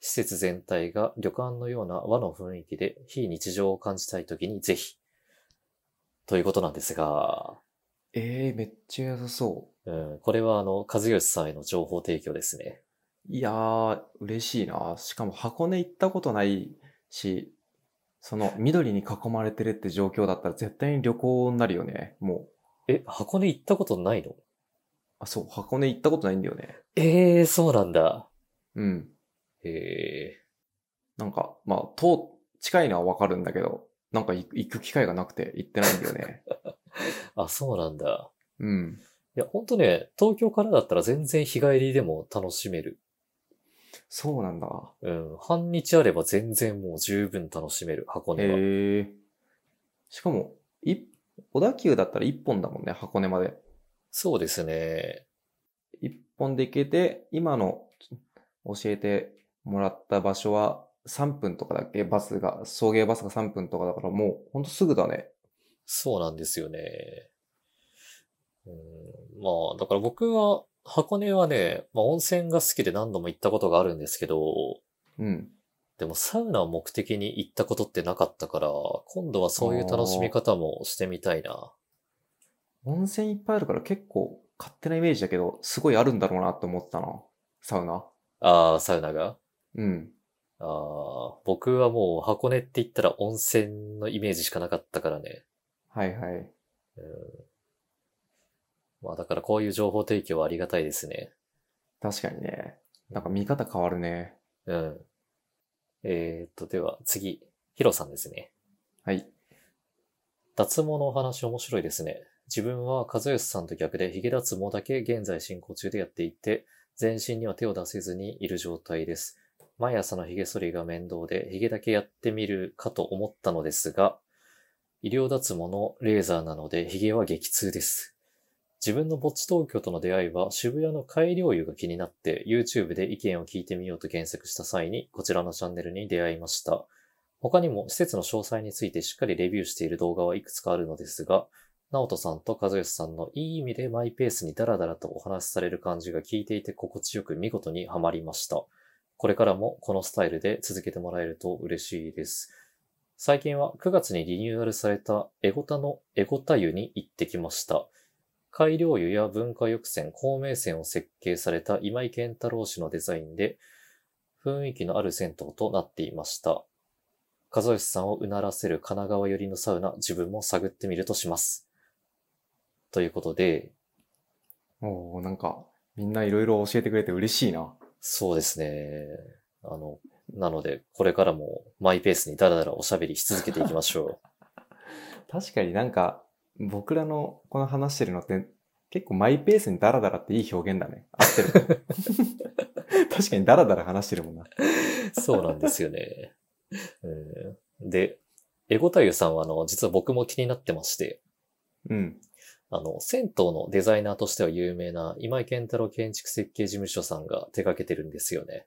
[SPEAKER 2] 施設全体が旅館のような和の雰囲気で非日常を感じたいときにぜひ。ということなんですが、
[SPEAKER 1] えー、めっちゃ良さそ
[SPEAKER 2] うん、これはあの、和義さんへの情報提供ですね。
[SPEAKER 1] う。いやー、嬉しいな。しかも箱根行ったことないし、その緑に囲まれてるって状況だったら絶対に旅行になるよね。もう。
[SPEAKER 2] え、箱根行ったことないの？
[SPEAKER 1] あ、そう、箱根行ったことないんだよね。
[SPEAKER 2] ええー、そうなんだ。
[SPEAKER 1] うん。
[SPEAKER 2] へえ
[SPEAKER 1] なんか、まあ、遠、近いのはわかるんだけど、なんか行く機会がなくて行ってないんだよね。
[SPEAKER 2] あ、そうなんだ。
[SPEAKER 1] うん。
[SPEAKER 2] いや、ほんとね、東京からだったら全然日帰りでも楽しめる。
[SPEAKER 1] そうなんだ。
[SPEAKER 2] うん、半日あれば全然もう十分楽しめる、箱根は。
[SPEAKER 1] へえ。しかも、い、小田急だったら一本だもんね、箱根まで。
[SPEAKER 2] そうですね。
[SPEAKER 1] 一本で行けて、今の教えてもらった場所は3分とかだっけ？バスが、送迎バスが3分とかだからもうほんとすぐだね。
[SPEAKER 2] そうなんですよね。うん、まあ、だから僕は、箱根はね、まあ温泉が好きで何度も行ったことがあるんですけど、
[SPEAKER 1] うん。
[SPEAKER 2] でもサウナを目的に行ったことってなかったから、今度はそういう楽しみ方もしてみたいな。
[SPEAKER 1] 温泉いっぱいあるから結構勝手なイメージだけど、すごいあるんだろうなって思ったな。サウナ。
[SPEAKER 2] ああ、サウナが？
[SPEAKER 1] うん。
[SPEAKER 2] ああ、僕はもう箱根って言ったら温泉のイメージしかなかったからね。
[SPEAKER 1] はいはい。
[SPEAKER 2] うん、まあだからこういう情報提供はありがたいですね。
[SPEAKER 1] 確かにね。なんか見方変わるね。
[SPEAKER 2] うん。えー、っと、では次、ヒロさんですね。
[SPEAKER 1] はい。
[SPEAKER 2] 脱毛のお話面白いですね。自分は和義さんと逆でヒゲ脱毛だけ現在進行中でやっていて、全身には手を出せずにいる状態です。毎朝の髭剃りが面倒で、髭だけやってみるかと思ったのですが、医療脱毛のレーザーなので髭は激痛です。自分のぼっち東京との出会いは渋谷の改良湯が気になって YouTube で意見を聞いてみようと検索した際にこちらのチャンネルに出会いました。他にも施設の詳細についてしっかりレビューしている動画はいくつかあるのですが、直人さんと和義さんのいい意味でマイペースにダラダラとお話しされる感じが聞いていて心地よく見事にはまりました。これからもこのスタイルで続けてもらえると嬉しいです。最近は9月にリニューアルされたエゴタのエゴタ湯に行ってきました。改良湯や文化抑線、透明線を設計された今井健太郎氏のデザインで、雰囲気のある銭湯となっていました。和義さんをうならせる神奈川寄りのサウナ、自分も探ってみるとします。ということで、
[SPEAKER 1] おおなんか、みんないろいろ教えてくれて嬉しいな。
[SPEAKER 2] そうですね。あの、なので、これからもマイペースにダラダラおしゃべりし続けていきましょ
[SPEAKER 1] 確かになんか、僕らのこの話してるのって、結構マイペースにダラダラっていい表現だね。合ってる。確かにダラダラ話してるもんな。
[SPEAKER 2] う。そうなんですよね。うん、で、エゴタユさんは、あの、実は僕も気になってまして、
[SPEAKER 1] うん。
[SPEAKER 2] あの、銭湯のデザイナーとしては有名な今井健太郎建築設計事務所さんが手掛けてるんですよね。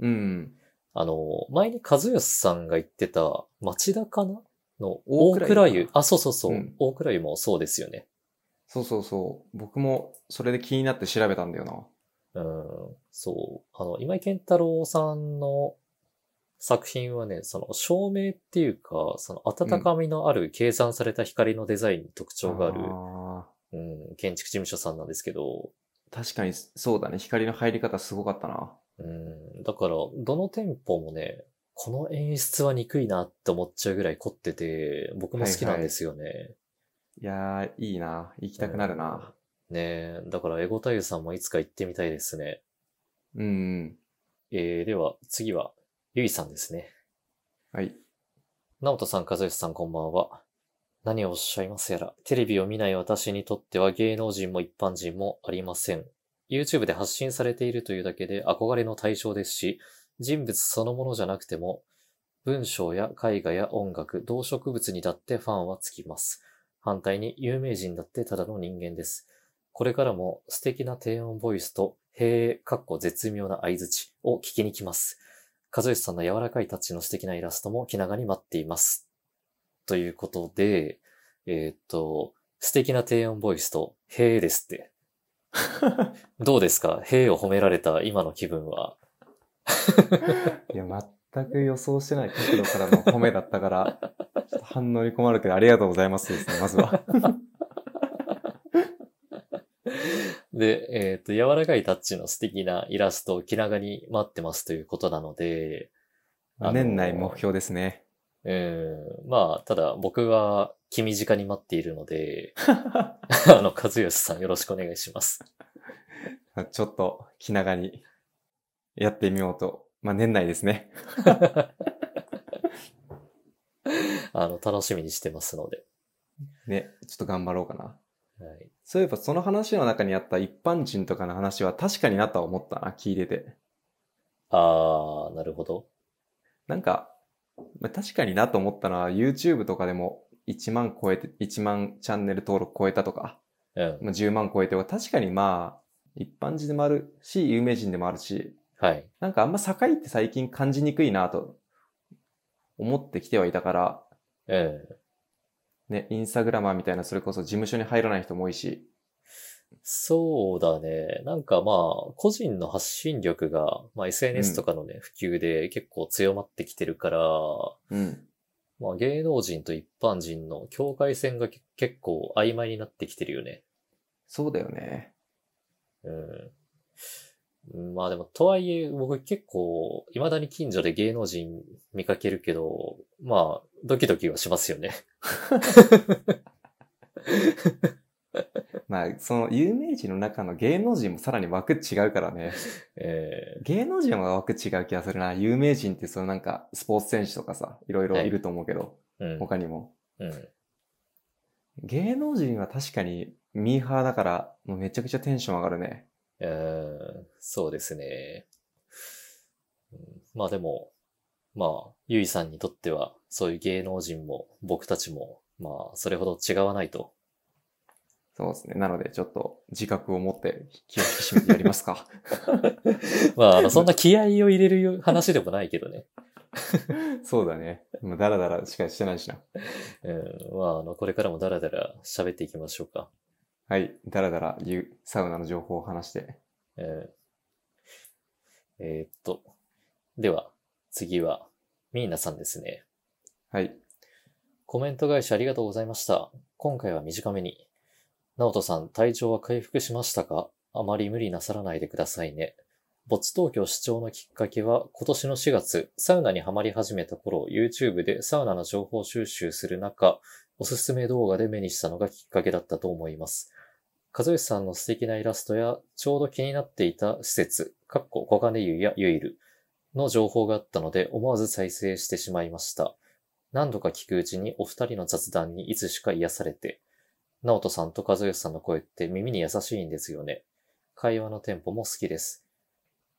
[SPEAKER 1] うん。
[SPEAKER 2] あの、前に和義さんが言ってた町田かな？の大
[SPEAKER 1] 大倉湯。
[SPEAKER 2] あ、そうそうそう。
[SPEAKER 1] うん
[SPEAKER 2] 大倉湯もそうですよね。
[SPEAKER 1] そうそうそう。僕もそれで気になって調べたんだよな。
[SPEAKER 2] うん、そう。あの、今井健太郎さんの作品はね、その照明っていうか、その温かみのある計算された光のデザインに特徴がある、
[SPEAKER 1] あ
[SPEAKER 2] うん、建築事務所さんなんですけど、
[SPEAKER 1] ー確かにそうだね。光の入り方すごかったな。
[SPEAKER 2] うん、だから、どの店舗もね、この演出は憎いなって思っちゃうぐらい凝ってて、僕も好きなんですよね。
[SPEAKER 1] いやー、いいな。行きたくなるな。
[SPEAKER 2] ねえ、だからエゴタユさんもいつか行ってみたいですね。
[SPEAKER 1] うん、うん。
[SPEAKER 2] えー、では、次は、ゆいさんですね。
[SPEAKER 1] はい。
[SPEAKER 2] 直人さん、和義さん、こんばんは。何をおっしゃいますやら、テレビを見ない私にとっては芸能人も一般人もありません。YouTube で発信されているというだけで憧れの対象ですし、人物そのものじゃなくても、文章や絵画や音楽、動植物にだってファンはつきます。反対に有名人だってただの人間です。これからも素敵な低音ボイスと、へえ、かっこ絶妙な相槌を聞きに来ます。和義さんの柔らかいタッチの素敵なイラストも気長に待っています。ということで、えーっと、素敵な低音ボイスと、へえですって。どうですか？へえを褒められた今の気分は？
[SPEAKER 1] いや、全く予想してない角度からの褒めだったから、ちょっと反応に困るけど、ありがとうございますですね、まずは。
[SPEAKER 2] で、えーっと、柔らかいタッチの素敵なイラストを気長に待ってますということなので、
[SPEAKER 1] 年内目標ですね。
[SPEAKER 2] うん、まあ、ただ僕は君近に待っているので、あの、和義さんよろしくお願いします。
[SPEAKER 1] ちょっと気長にやってみようと。まあ、年内ですね。
[SPEAKER 2] あの、楽しみにしてますので。
[SPEAKER 1] ね、ちょっと頑張ろうかな。
[SPEAKER 2] はい。
[SPEAKER 1] そういえばその話の中にあった一般人とかの話は確かになとは思ったな、聞いてて。
[SPEAKER 2] あー、なるほど。
[SPEAKER 1] なんか、まあ、確かになと思ったのは YouTube とかでも1万超えて、1万チャンネル登録超えたとか、
[SPEAKER 2] うん。
[SPEAKER 1] まあ、10万超えては確かにまあ、一般人でもあるし、有名人でもあるし、
[SPEAKER 2] はい。
[SPEAKER 1] なんかあんま境って最近感じにくいなと思ってきてはいたから、
[SPEAKER 2] うん。
[SPEAKER 1] ね、インスタグラマーみたいなそれこそ事務所に入らない人も多いし、
[SPEAKER 2] そうだね。なんかまあ、個人の発信力が、まあ SNS とかのね、普及で結構強まってきてるから、
[SPEAKER 1] うん。
[SPEAKER 2] まあ芸能人と一般人の境界線がけ結構曖昧になってきてるよね。
[SPEAKER 1] そうだよね。
[SPEAKER 2] うん。まあでも、とはいえ、僕結構、未だに近所で芸能人見かけるけど、まあ、ドキドキはしますよね。
[SPEAKER 1] まあ、その有名人の中の芸能人もさらに枠違うからね。
[SPEAKER 2] え
[SPEAKER 1] 芸能人は枠違う気がするな。有名人ってそのなんかスポーツ選手とかさ、いろいろいると思うけど、
[SPEAKER 2] ーうん。
[SPEAKER 1] 他にも。
[SPEAKER 2] うん。
[SPEAKER 1] 芸能人は確かにミーハーだから、もうめちゃくちゃテンション上がるね。
[SPEAKER 2] うんそうですね。うんまあでも、まあ、ゆいさんにとっては、そういう芸能人も僕たちも、まあ、それほど違わないと。
[SPEAKER 1] そうですね。なので、ちょっと自覚を持って気を引き締めてやりますか。
[SPEAKER 2] まあ、あの、そんな気合を入れる話でもないけどね。
[SPEAKER 1] そうだね。もうダラダラしかしてないしな。
[SPEAKER 2] うん。まあ、あの、これからもダラダラ喋っていきましょうか。
[SPEAKER 1] はい。ダラダラサウナの情報を話して。
[SPEAKER 2] えーえーっと。では、次は、ミーナさんですね。
[SPEAKER 1] はい。
[SPEAKER 2] コメント返しありがとうございました。今回は短めに。ナオトさん、体調は回復しましたか？あまり無理なさらないでくださいね。没東京視聴のきっかけは、今年の4月、サウナにはまり始めた頃、YouTube でサウナの情報収集する中、おすすめ動画で目にしたのがきっかけだったと思います。和義さんの素敵なイラストや、ちょうど気になっていた施設、かっこ小金湯やユイルの情報があったので、思わず再生してしまいました。何度か聞くうちにお二人の雑談にいつしか癒されて、直人さんと和義さんの声って耳に優しいんですよね。会話のテンポも好きです。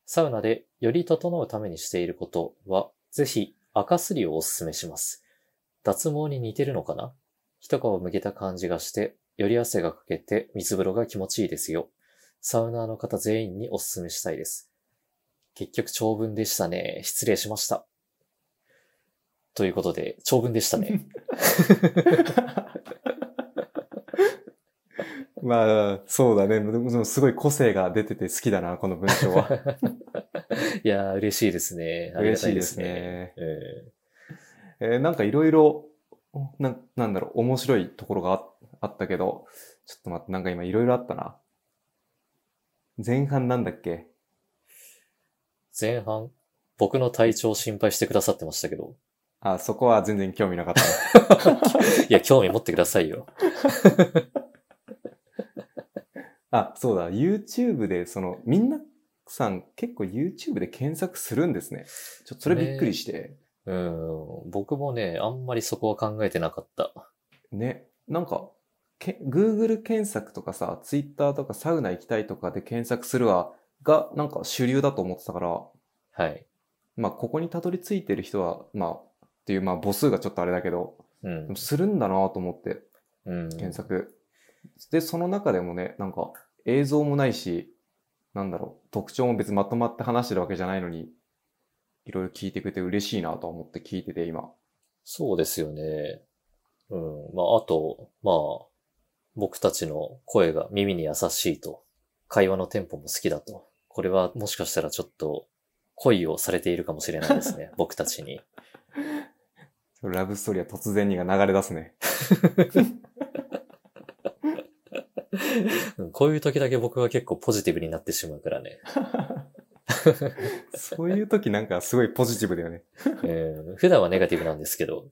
[SPEAKER 2] サウナでより整うためにしていることは、ぜひ赤すりをおすすめします。脱毛に似てるのかな？一皮むけた感じがして、より汗がかけて水風呂が気持ちいいですよ。サウナーの方全員におすすめしたいです。結局長文でしたね。失礼しました。ということで、長文でしたね。
[SPEAKER 1] まあ、そうだね。でもすごい個性が出てて好きだな、この文章は。
[SPEAKER 2] いやー、嬉しいですね。ありがたいですね。
[SPEAKER 1] 嬉しいです
[SPEAKER 2] え
[SPEAKER 1] えーなんかいろいろ、な、なんだろう、面白いところがああったけど、ちょっと待って、なんか今いろいろあったな。前半なんだっけ？
[SPEAKER 2] ー前半、僕の体調を心配してくださってましたけど。
[SPEAKER 1] あ、そこは全然興味なかったな。
[SPEAKER 2] いや、興味持ってくださいよ。
[SPEAKER 1] あ、そうだ、YouTube で、その、みんなさん結構 YouTube で検索するんですね。ちょっとそれびっくりして。
[SPEAKER 2] うん、僕もね、あんまりそこは考えてなかった。
[SPEAKER 1] ね。なんか、け Google 検索とかさ、Twitter とかサウナ行きたいとかで検索するわ、が、なんか主流だと思ってたから、
[SPEAKER 2] はい。
[SPEAKER 1] まあ、ここにたどり着いてる人は、まあ、っていう、まあ、母数がちょっとあれだけど、
[SPEAKER 2] うん。
[SPEAKER 1] するんだなと思って、
[SPEAKER 2] うん、
[SPEAKER 1] 検索。で、その中でもね、なんか、映像もないし、なんだろう、特徴も別にまとまって話してるわけじゃないのに、いろいろ聞いてくれて嬉しいなと思って聞いてて、今。
[SPEAKER 2] そうですよね。うん。まあ、あと、まあ、僕たちの声が耳に優しいと、会話のテンポも好きだと。これはもしかしたらちょっと恋をされているかもしれないですね。僕たちに。
[SPEAKER 1] ラブストーリーは突然にが流れ出すね。
[SPEAKER 2] うんこういう時だけ僕は結構ポジティブになってしまうからね。
[SPEAKER 1] そういう時なんかすごいポジティブだよね。
[SPEAKER 2] うん普段はネガティブなんですけど。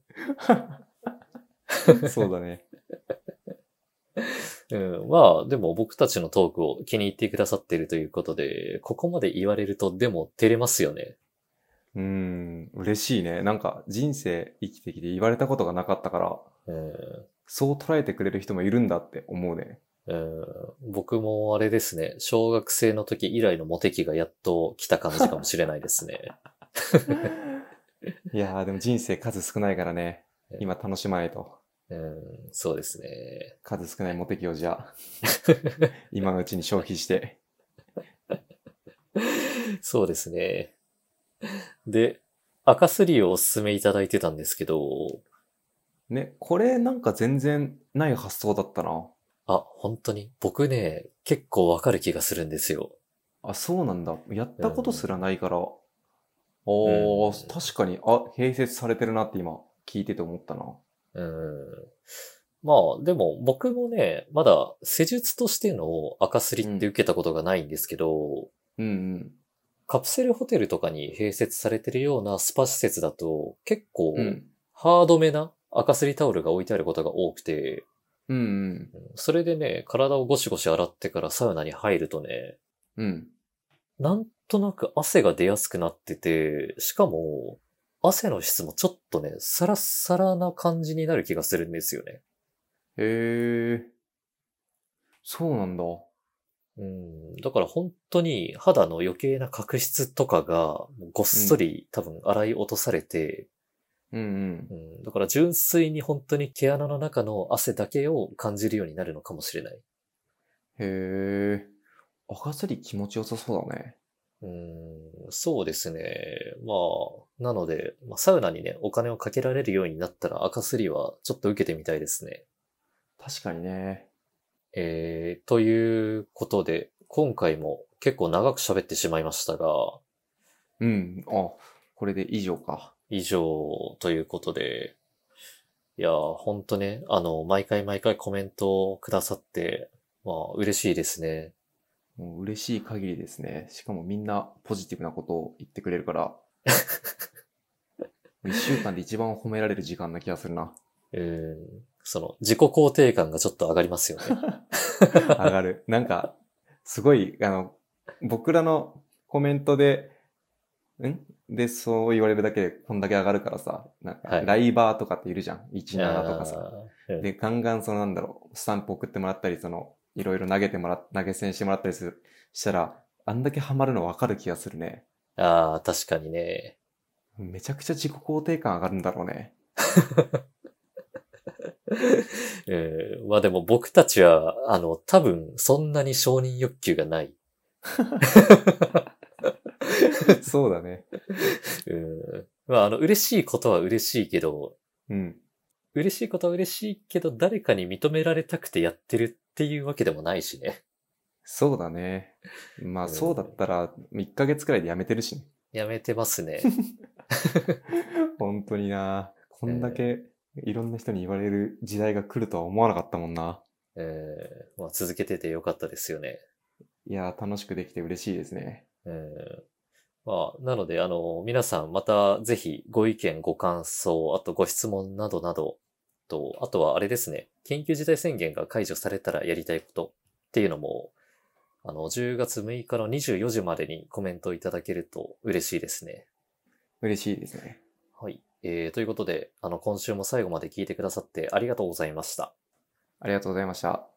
[SPEAKER 1] そうだね。
[SPEAKER 2] うん、まあ、でも僕たちのトークを気に入ってくださっているということで、ここまで言われるとでも照れますよね。
[SPEAKER 1] うーん、嬉しいね。なんか人生生きてきて言われたことがなかったから、
[SPEAKER 2] うん
[SPEAKER 1] そう捉えてくれる人もいるんだって思うね。
[SPEAKER 2] うん僕もあれですね、小学生の時以来のモテ期がやっと来た感じかもしれないですね。
[SPEAKER 1] いやーでも人生数少ないからね。今楽しまないと。
[SPEAKER 2] うん、そうですね。
[SPEAKER 1] 数少ないモテ期をじゃあ、今のうちに消費して。
[SPEAKER 2] そうですね。で、赤すりをおすすめいただいてたんですけど、
[SPEAKER 1] ね、これなんか全然ない発想だったな。
[SPEAKER 2] あ、本当に？僕ね、結構わかる気がするんですよ。
[SPEAKER 1] あ、そうなんだ。やったことすらないから。おー、
[SPEAKER 2] うん
[SPEAKER 1] 確かに、あ、併設されてるなって今聞いてて思ったな。
[SPEAKER 2] うん。まあ、でも僕もね、まだ施術としての赤すりって受けたことがないんですけど、
[SPEAKER 1] うんうん。
[SPEAKER 2] カプセルホテルとかに併設されてるようなスパ施設だと結構
[SPEAKER 1] うん。
[SPEAKER 2] ハードめな赤すりタオルが置いてあることが多くて、
[SPEAKER 1] うんうん。
[SPEAKER 2] うんそれでね、体をゴシゴシ洗ってからサウナに入るとね、
[SPEAKER 1] うん。
[SPEAKER 2] なんとなく汗が出やすくなってて、しかも、汗の質もちょっとね、サラッサラな感じになる気がするんですよね。
[SPEAKER 1] へえ。そうなんだ。
[SPEAKER 2] うん。だから本当に肌の余計な角質とかがもうごっそり多分洗い落とされて、
[SPEAKER 1] うんうん。
[SPEAKER 2] うん、だから純粋に本当に毛穴の中の汗だけを感じるようになるのかもしれない。
[SPEAKER 1] へえ。赤すり気持ちよさそうだね。
[SPEAKER 2] うーん、そうですね。まあ、なので、まあ、サウナにね、お金をかけられるようになったら赤すりはちょっと受けてみたいですね。
[SPEAKER 1] 確かにね。
[SPEAKER 2] えー、ということで、今回も結構長く喋ってしまいましたが、
[SPEAKER 1] うん。あ、これで以上か。
[SPEAKER 2] 以上ということで、いやー、ほんとね、あの、毎回毎回コメントをくださって、まあ、嬉しいですね。
[SPEAKER 1] もう嬉しい限りですね。しかもみんなポジティブなことを言ってくれるから。一週間で一番褒められる時間な気がするな。
[SPEAKER 2] うん、その、自己肯定感がちょっと上がりますよね。
[SPEAKER 1] 上がる。なんか、すごい、あの、僕らのコメントで、ん？で、そう言われるだけでこんだけ上がるからさ、なんか、
[SPEAKER 2] はい
[SPEAKER 1] ライバーとかっているじゃん？17とかさ。で、ガンガンそのなんだろう、スタンプ送ってもらったり、その、いろいろ投げてもらっ、投げ銭してもらったりする、したら、あんだけハマるの分かる気がするね。
[SPEAKER 2] ああ、確かにね。
[SPEAKER 1] めちゃくちゃ自己肯定感上がるんだろうね。
[SPEAKER 2] うん、まあでも僕たちは、あの、多分そんなに承認欲求がない。
[SPEAKER 1] そうだね。
[SPEAKER 2] うん、まああの、嬉しいことは嬉しいけど、
[SPEAKER 1] うん。
[SPEAKER 2] 嬉しいことは嬉しいけど、誰かに認められたくてやってるっていうわけでもないしね。
[SPEAKER 1] そうだね。まあ、
[SPEAKER 2] うん
[SPEAKER 1] そうだったら、1ヶ月くらいでやめてるしね。
[SPEAKER 2] やめてますね。
[SPEAKER 1] 本当にな。こんだけいろんな人に言われる時代が来るとは思わなかったもんな。
[SPEAKER 2] えーまあ、続けててよかったですよね。
[SPEAKER 1] いやー、楽しくできて嬉しいですね。
[SPEAKER 2] うんまあ、なので、あの、皆さんまたぜひご意見、ご感想、あとご質問などなど、と、あとはあれですね、緊急事態宣言が解除されたらやりたいことっていうのも、あの、10月6日の24時までにコメントいただけると嬉しいですね。
[SPEAKER 1] 嬉しいですね。
[SPEAKER 2] はい。えー、ということで、あの、今週も最後まで聞いてくださってありがとうございました。
[SPEAKER 1] ありがとうございました。